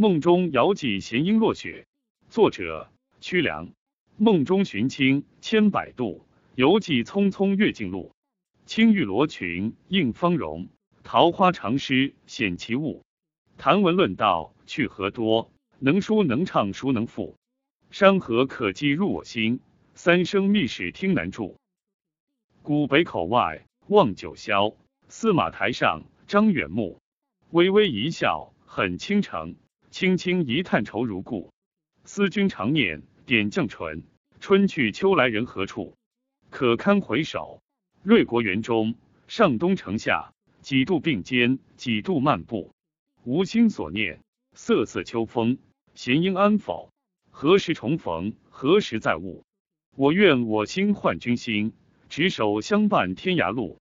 梦中遥寄闲音落雪。作者：屈良。梦中寻亲千百度，犹记匆匆月尽路。青玉罗裙映芳容，桃花长诗显其物。谈文论道去何多？能书能唱孰能赋？山河可寄入我心，三生密史听难著。古北口外望九霄，司马台上张远目。微微一笑很倾城，轻轻一叹愁如故。思君常念点绛唇，春去秋来人何处？可堪回首，瑞国园中，上东城下，几度并肩，几度漫步。无心所念，瑟瑟秋风，弦音安否？何时重逢？何时再晤？我愿我心换君心，执手相伴天涯路。